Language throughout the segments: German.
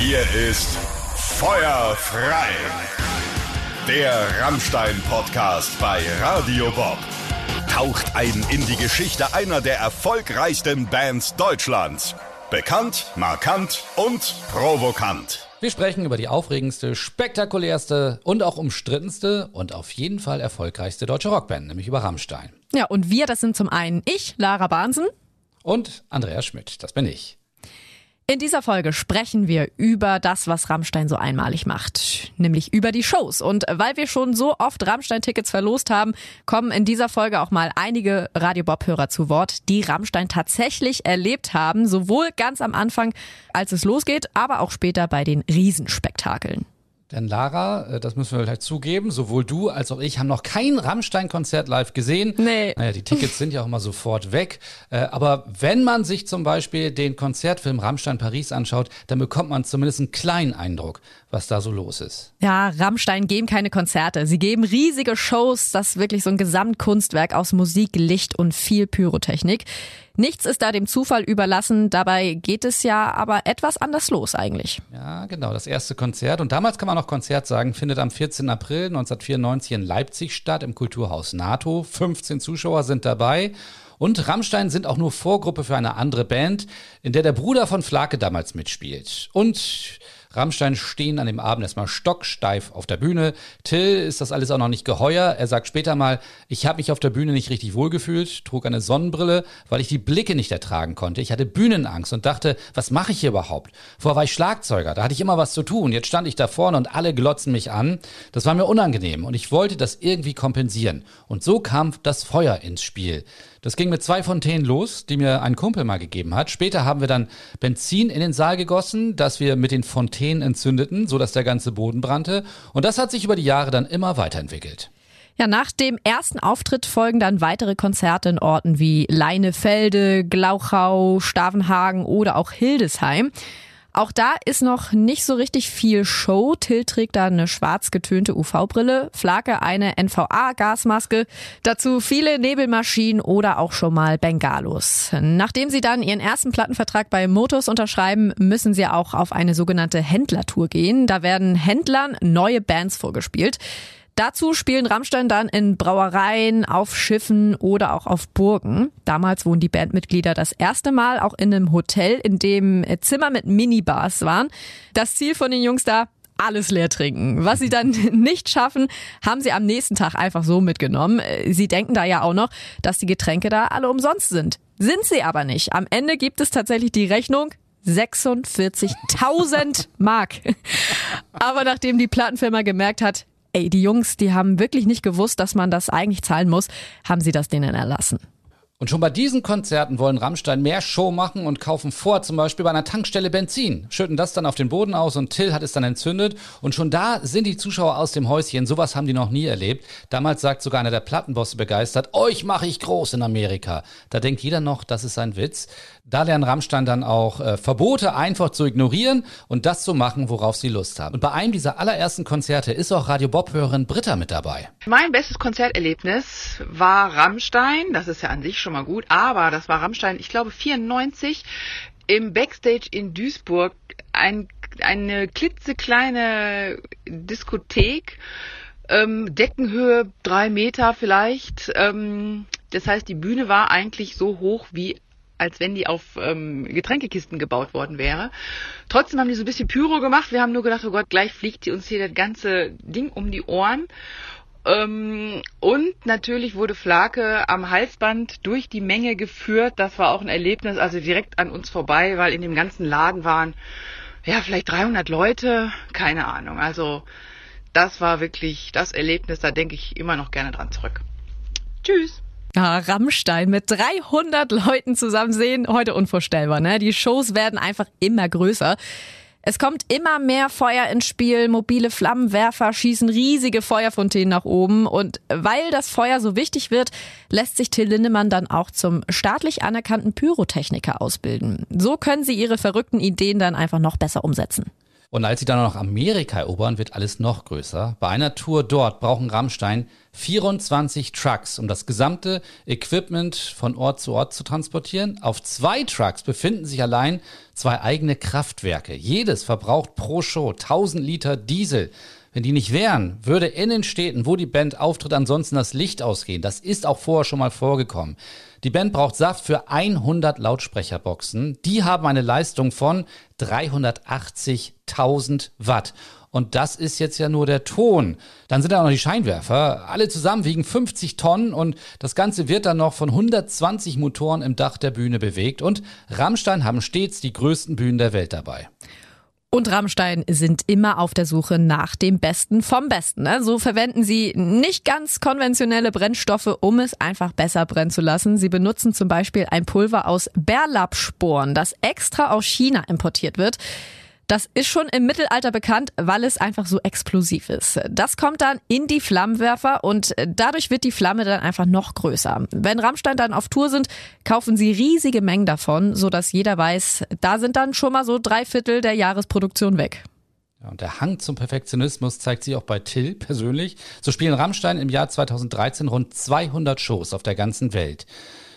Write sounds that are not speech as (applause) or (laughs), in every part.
Hier ist Feuer frei. Der Rammstein-Podcast bei Radio Bob. Taucht ein in die Geschichte einer der erfolgreichsten Bands Deutschlands. Bekannt, markant und provokant. Wir sprechen über die aufregendste, spektakulärste und auch umstrittenste und auf jeden Fall erfolgreichste deutsche Rockband, nämlich über Rammstein. Ja, und wir, das sind zum einen ich, Lara Bahnsen. Und Andreas Schmidt, das bin ich. In dieser Folge sprechen wir über das, was Rammstein so einmalig macht, nämlich über die Shows. Und weil wir schon so oft Rammstein-Tickets verlost haben, kommen in dieser Folge auch mal einige Radio Bob-Hörer zu Wort, die Rammstein tatsächlich erlebt haben, sowohl ganz am Anfang, als es losgeht, aber auch später bei den Riesenspektakeln. Denn Lara, äh, das müssen wir vielleicht zugeben, sowohl du als auch ich haben noch kein Rammstein-Konzert live gesehen. Nee. Naja, die Tickets sind ja auch immer sofort weg. Äh, aber wenn man sich zum Beispiel den Konzertfilm Rammstein Paris anschaut, dann bekommt man zumindest einen kleinen Eindruck, was da so los ist. Ja, Rammstein geben keine Konzerte. Sie geben riesige Shows. Das ist wirklich so ein Gesamtkunstwerk aus Musik, Licht und viel Pyrotechnik. Nichts ist da dem Zufall überlassen. Dabei geht es ja aber etwas anders los eigentlich. Ja, genau. Das erste Konzert. Und damals kann man noch Konzert sagen, findet am 14. April 1994 in Leipzig statt, im Kulturhaus NATO. 15 Zuschauer sind dabei. Und Rammstein sind auch nur Vorgruppe für eine andere Band, in der der Bruder von Flake damals mitspielt. Und Rammstein stehen an dem Abend erstmal stocksteif auf der Bühne. Till ist das alles auch noch nicht geheuer. Er sagt später mal, ich habe mich auf der Bühne nicht richtig wohlgefühlt, trug eine Sonnenbrille, weil ich die Blicke nicht ertragen konnte. Ich hatte Bühnenangst und dachte, was mache ich hier überhaupt? Vorher war ich Schlagzeuger, da hatte ich immer was zu tun. Jetzt stand ich da vorne und alle glotzen mich an. Das war mir unangenehm und ich wollte das irgendwie kompensieren. Und so kam das Feuer ins Spiel. Das ging mit zwei Fontänen los, die mir ein Kumpel mal gegeben hat. Später haben wir dann Benzin in den Saal gegossen, das wir mit den Fontänen entzündeten, sodass der ganze Boden brannte. Und das hat sich über die Jahre dann immer weiterentwickelt. Ja, nach dem ersten Auftritt folgen dann weitere Konzerte in Orten wie Leinefelde, Glauchau, Stavenhagen oder auch Hildesheim. Auch da ist noch nicht so richtig viel Show. Till trägt da eine schwarz getönte UV-Brille, Flake eine NVA-Gasmaske, dazu viele Nebelmaschinen oder auch schon mal Bengalos. Nachdem sie dann ihren ersten Plattenvertrag bei Motos unterschreiben, müssen sie auch auf eine sogenannte Händlertour gehen. Da werden Händlern neue Bands vorgespielt. Dazu spielen Rammstein dann in Brauereien, auf Schiffen oder auch auf Burgen. Damals wohnen die Bandmitglieder das erste Mal auch in einem Hotel, in dem Zimmer mit Minibars waren. Das Ziel von den Jungs da, alles leer trinken. Was sie dann (laughs) nicht schaffen, haben sie am nächsten Tag einfach so mitgenommen. Sie denken da ja auch noch, dass die Getränke da alle umsonst sind. Sind sie aber nicht. Am Ende gibt es tatsächlich die Rechnung. 46.000 Mark. (laughs) Aber nachdem die Plattenfirma gemerkt hat, ey, die Jungs, die haben wirklich nicht gewusst, dass man das eigentlich zahlen muss, haben sie das denen erlassen. Und schon bei diesen Konzerten wollen Rammstein mehr Show machen und kaufen vor, zum Beispiel bei einer Tankstelle Benzin, schütten das dann auf den Boden aus und Till hat es dann entzündet. Und schon da sind die Zuschauer aus dem Häuschen. Sowas haben die noch nie erlebt. Damals sagt sogar einer der Plattenbosse begeistert, euch mache ich groß in Amerika. Da denkt jeder noch, das ist ein Witz. Da lernen Rammstein dann auch äh, Verbote einfach zu ignorieren und das zu machen, worauf sie Lust haben. Und bei einem dieser allerersten Konzerte ist auch Radio Bob-Hörerin Britta mit dabei. Mein bestes Konzerterlebnis war Rammstein. Das ist ja an sich schon mal gut, aber das war Rammstein, ich glaube 94 im Backstage in Duisburg ein, eine klitzekleine Diskothek, ähm, Deckenhöhe drei Meter vielleicht. Ähm, das heißt, die Bühne war eigentlich so hoch wie als wenn die auf ähm, Getränkekisten gebaut worden wäre. Trotzdem haben die so ein bisschen Pyro gemacht. Wir haben nur gedacht, oh Gott, gleich fliegt uns hier das ganze Ding um die Ohren. Ähm, und natürlich wurde Flake am Halsband durch die Menge geführt. Das war auch ein Erlebnis, also direkt an uns vorbei, weil in dem ganzen Laden waren ja vielleicht 300 Leute, keine Ahnung. Also das war wirklich das Erlebnis, da denke ich immer noch gerne dran zurück. Tschüss. Ah, Rammstein mit 300 Leuten zusammen sehen, heute unvorstellbar. Ne? Die Shows werden einfach immer größer. Es kommt immer mehr Feuer ins Spiel, mobile Flammenwerfer schießen riesige Feuerfontänen nach oben und weil das Feuer so wichtig wird, lässt sich Till Lindemann dann auch zum staatlich anerkannten Pyrotechniker ausbilden. So können sie ihre verrückten Ideen dann einfach noch besser umsetzen. Und als sie dann noch Amerika erobern, wird alles noch größer. Bei einer Tour dort brauchen Rammstein 24 Trucks, um das gesamte Equipment von Ort zu Ort zu transportieren. Auf zwei Trucks befinden sich allein zwei eigene Kraftwerke. Jedes verbraucht pro Show 1000 Liter Diesel. Wenn die nicht wären, würde in den Städten, wo die Band auftritt, ansonsten das Licht ausgehen. Das ist auch vorher schon mal vorgekommen. Die Band braucht Saft für 100 Lautsprecherboxen. Die haben eine Leistung von 380.000 Watt. Und das ist jetzt ja nur der Ton. Dann sind da noch die Scheinwerfer. Alle zusammen wiegen 50 Tonnen und das Ganze wird dann noch von 120 Motoren im Dach der Bühne bewegt. Und Rammstein haben stets die größten Bühnen der Welt dabei. Und Rammstein sind immer auf der Suche nach dem Besten vom Besten. Ne? So verwenden sie nicht ganz konventionelle Brennstoffe, um es einfach besser brennen zu lassen. Sie benutzen zum Beispiel ein Pulver aus Bärlappsporen, das extra aus China importiert wird. Das ist schon im Mittelalter bekannt, weil es einfach so explosiv ist. Das kommt dann in die Flammenwerfer und dadurch wird die Flamme dann einfach noch größer. Wenn Rammstein dann auf Tour sind, kaufen sie riesige Mengen davon, sodass jeder weiß, da sind dann schon mal so drei Viertel der Jahresproduktion weg. Und der Hang zum Perfektionismus zeigt sich auch bei Till persönlich. So spielen Rammstein im Jahr 2013 rund 200 Shows auf der ganzen Welt.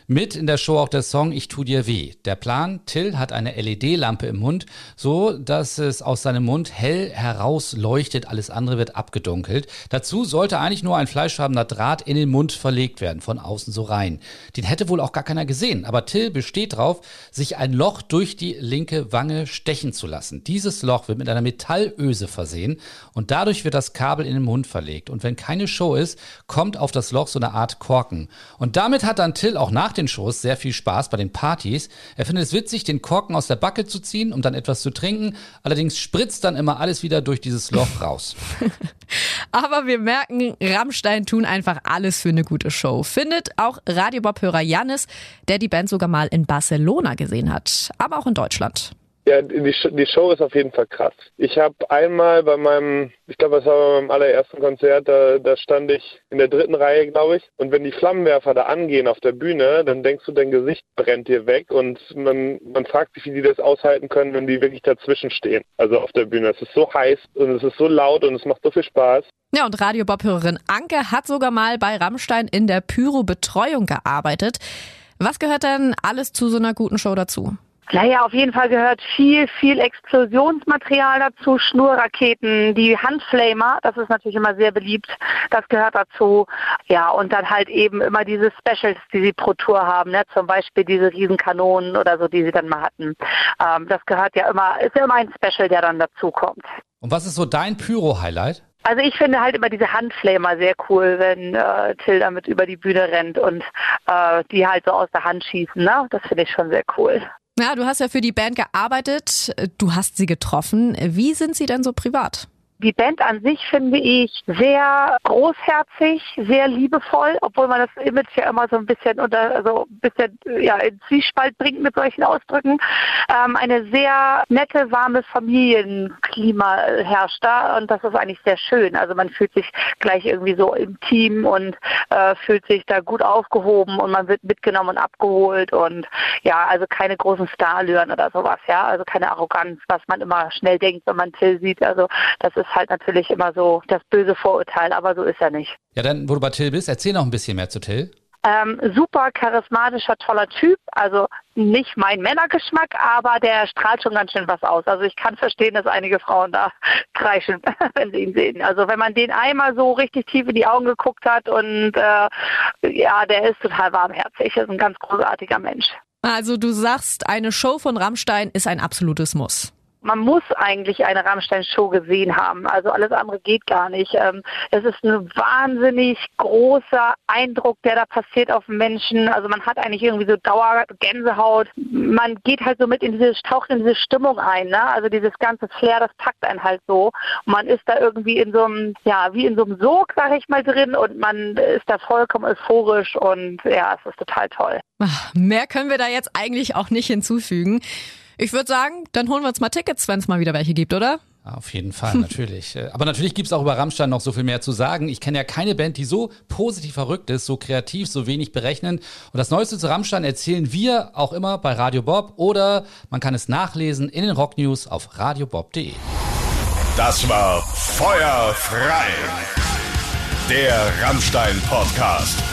Mit in der Show auch der Song Ich tu dir weh. Der Plan, Till hat eine LED-Lampe im Mund, so dass es aus seinem Mund hell herausleuchtet, alles andere wird abgedunkelt. Dazu sollte eigentlich nur ein fleischfarbener Draht in den Mund verlegt werden, von außen so rein. Den hätte wohl auch gar keiner gesehen, aber Till besteht drauf, sich ein Loch durch die linke Wange stechen zu lassen. Dieses Loch wird mit einer Metallöse versehen und dadurch wird das Kabel in den Mund verlegt. Und wenn keine Show ist, kommt auf das Loch so eine Art Korken. Und damit hat dann Till auch nach nach den Shows sehr viel Spaß bei den Partys. Er findet es witzig, den Korken aus der Backe zu ziehen, um dann etwas zu trinken. Allerdings spritzt dann immer alles wieder durch dieses Loch raus. (laughs) Aber wir merken, Rammstein tun einfach alles für eine gute Show. Findet auch Radiobob-Hörer Janis, der die Band sogar mal in Barcelona gesehen hat, aber auch in Deutschland. Ja, die, die Show ist auf jeden Fall krass. Ich habe einmal bei meinem, ich glaube, das war bei meinem allerersten Konzert, da, da stand ich in der dritten Reihe, glaube ich. Und wenn die Flammenwerfer da angehen auf der Bühne, dann denkst du, dein Gesicht brennt dir weg und man, man fragt sich, wie die das aushalten können, wenn die wirklich dazwischen stehen. Also auf der Bühne. Es ist so heiß und es ist so laut und es macht so viel Spaß. Ja, und Radio Bob-Hörerin Anke hat sogar mal bei Rammstein in der Pyro-Betreuung gearbeitet. Was gehört denn alles zu so einer guten Show dazu? Naja, auf jeden Fall gehört viel, viel Explosionsmaterial dazu, Schnurraketen, die Handflamer, das ist natürlich immer sehr beliebt, das gehört dazu. Ja, und dann halt eben immer diese Specials, die sie pro Tour haben, ne? zum Beispiel diese Riesenkanonen oder so, die sie dann mal hatten. Ähm, das gehört ja immer, ist ja immer ein Special, der dann dazu kommt. Und was ist so dein Pyro-Highlight? Also ich finde halt immer diese Handflamer sehr cool, wenn äh, Till damit über die Bühne rennt und äh, die halt so aus der Hand schießen. Ne? Das finde ich schon sehr cool. Ja, du hast ja für die Band gearbeitet, du hast sie getroffen. Wie sind sie denn so privat? Die Band an sich finde ich sehr großherzig, sehr liebevoll, obwohl man das Image ja immer so ein bisschen unter, also ein bisschen ja, in Zwiespalt bringt mit solchen Ausdrücken. Ähm, eine sehr nette, warme Familienklima herrscht da und das ist eigentlich sehr schön. Also man fühlt sich gleich irgendwie so im Team und äh, fühlt sich da gut aufgehoben und man wird mitgenommen und abgeholt und ja, also keine großen Starlüren oder sowas, ja, also keine Arroganz, was man immer schnell denkt, wenn man Till sieht. Also das ist halt natürlich immer so das böse Vorurteil, aber so ist er nicht. Ja, dann, wo du bei Till bist, erzähl noch ein bisschen mehr zu Till. Ähm, super charismatischer, toller Typ. Also nicht mein Männergeschmack, aber der strahlt schon ganz schön was aus. Also ich kann verstehen, dass einige Frauen da (laughs) kreischen, (laughs) wenn sie ihn sehen. Also wenn man den einmal so richtig tief in die Augen geguckt hat und äh, ja, der ist total warmherzig. Er ist ein ganz großartiger Mensch. Also du sagst, eine Show von Rammstein ist ein absolutes Muss man muss eigentlich eine Rammstein-Show gesehen haben. Also alles andere geht gar nicht. Ähm, es ist ein wahnsinnig großer Eindruck, der da passiert auf Menschen. Also man hat eigentlich irgendwie so Dauergänsehaut. Man geht halt so mit in diese, taucht in diese Stimmung ein. Ne? Also dieses ganze Flair, das packt einen halt so. Man ist da irgendwie in so einem, ja, wie in so einem Sog, sag ich mal, drin und man ist da vollkommen euphorisch und ja, es ist total toll. Mehr können wir da jetzt eigentlich auch nicht hinzufügen. Ich würde sagen, dann holen wir uns mal Tickets, wenn es mal wieder welche gibt, oder? Auf jeden Fall, natürlich. Äh, aber natürlich gibt es auch über Rammstein noch so viel mehr zu sagen. Ich kenne ja keine Band, die so positiv verrückt ist, so kreativ, so wenig berechnend. Und das Neueste zu Rammstein erzählen wir auch immer bei Radio Bob oder man kann es nachlesen in den Rock News auf radiobob.de. Das war Feuerfrei. Der Rammstein-Podcast.